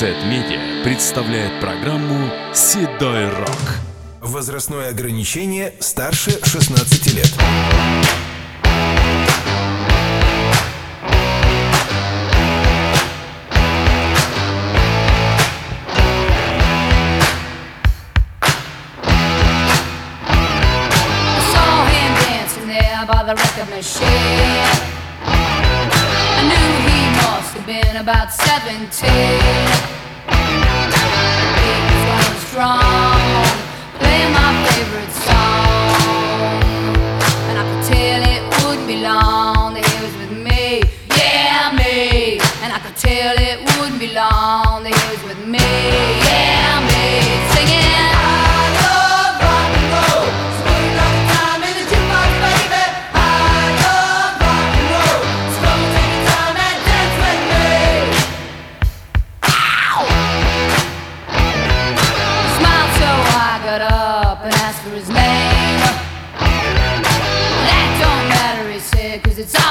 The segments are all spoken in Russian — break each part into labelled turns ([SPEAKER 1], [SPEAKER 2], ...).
[SPEAKER 1] Сет-медиа представляет программу «Седой рок».
[SPEAKER 2] Возрастное ограничение старше 16 лет.
[SPEAKER 3] about 17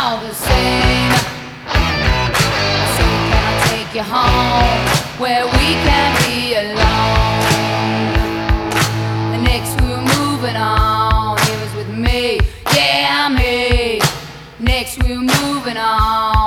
[SPEAKER 3] all the same. So can I take you home where we can be alone? Next we were moving on. It was with me, yeah me. Next we were moving on.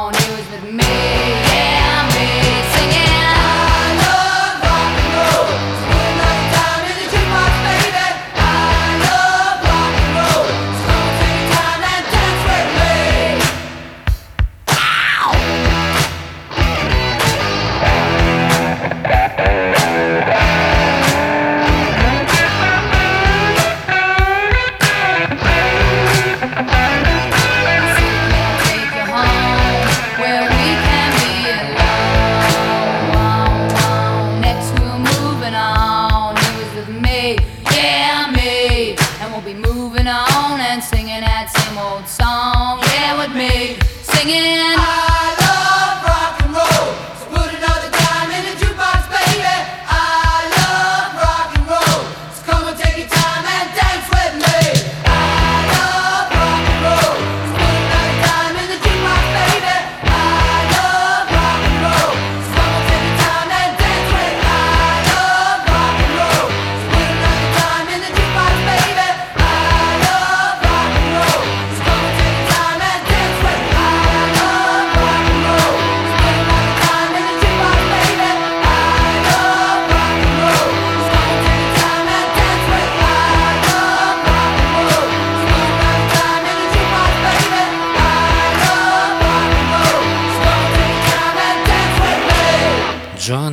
[SPEAKER 3] on and singing that same old song. Yeah, with me singing. I love rock and roll.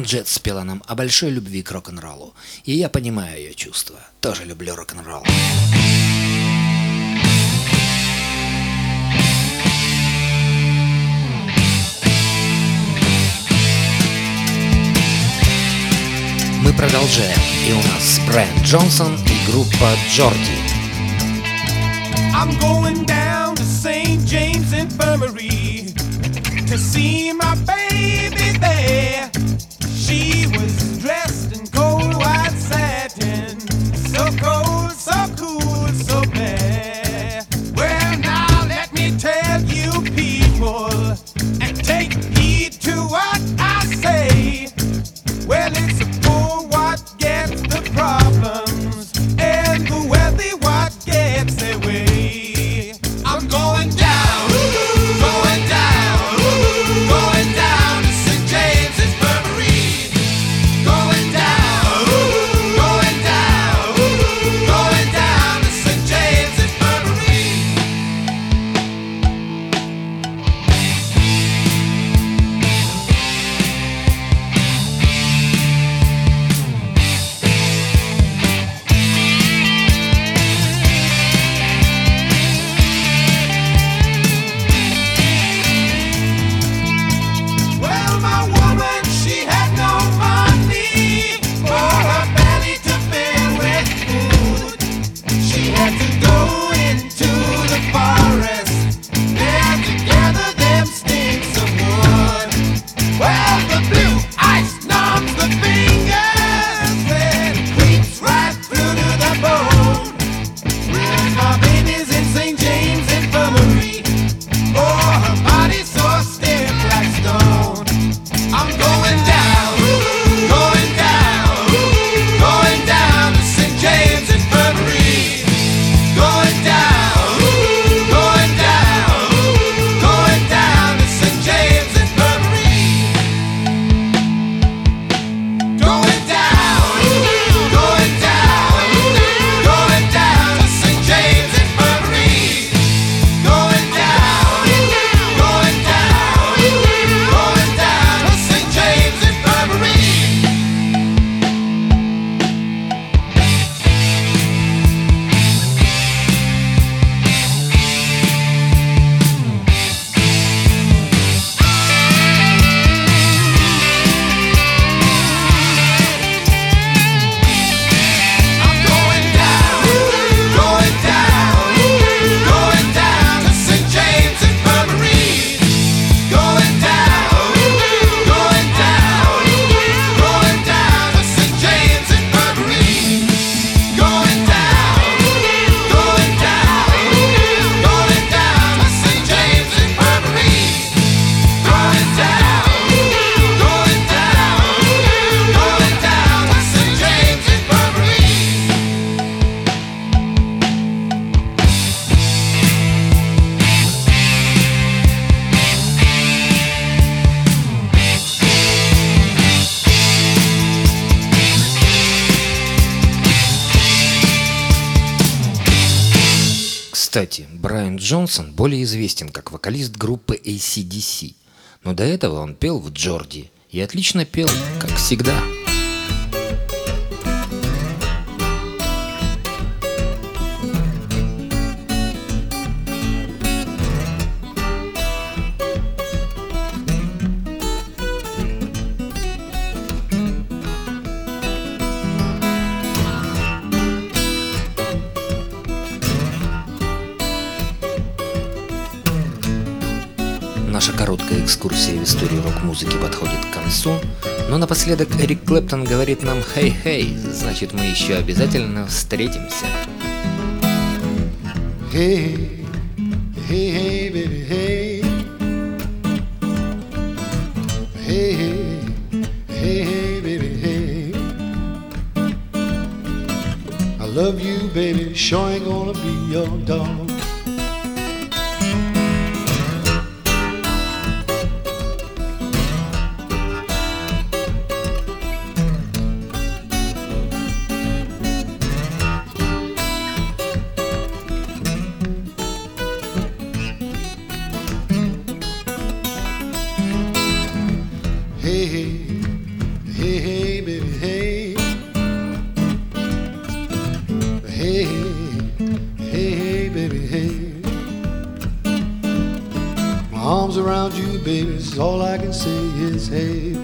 [SPEAKER 4] Джет спела нам о большой любви к рок-н-роллу. И я понимаю ее чувства. Тоже люблю рок-н-ролл. Мы продолжаем. И у нас Брайан Джонсон и группа Джорди.
[SPEAKER 5] I'm going down to St. James Infirmary to see my baby there.
[SPEAKER 4] Кстати, Брайан Джонсон более известен как вокалист группы ACDC, но до этого он пел в Джорди и отлично пел, как всегда. Наша короткая экскурсия в историю рок-музыки подходит к концу, но напоследок Эрик Клэптон говорит нам «Хей-хей», значит мы еще обязательно встретимся.
[SPEAKER 6] Hey, hey, hey, baby, hey. Hey, hey, hey, hey, baby, hey. I love you, baby, sure ain't gonna be your dog. All I can say is hey.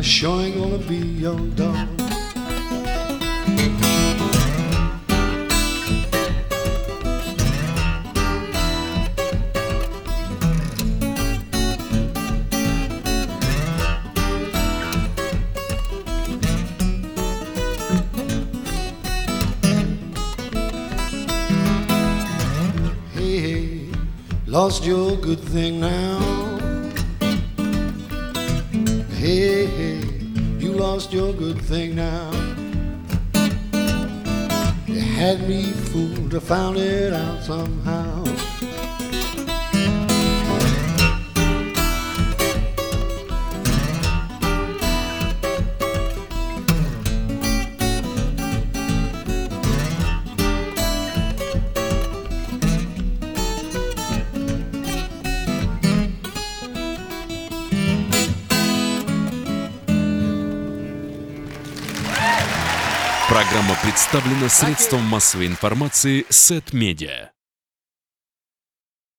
[SPEAKER 6] I sure ain't gonna be your dog. Hey, lost your good thing now. Lost your good thing now. You had me fooled, I found it out somehow.
[SPEAKER 1] Программа представлена средством массовой информации Сет Медиа.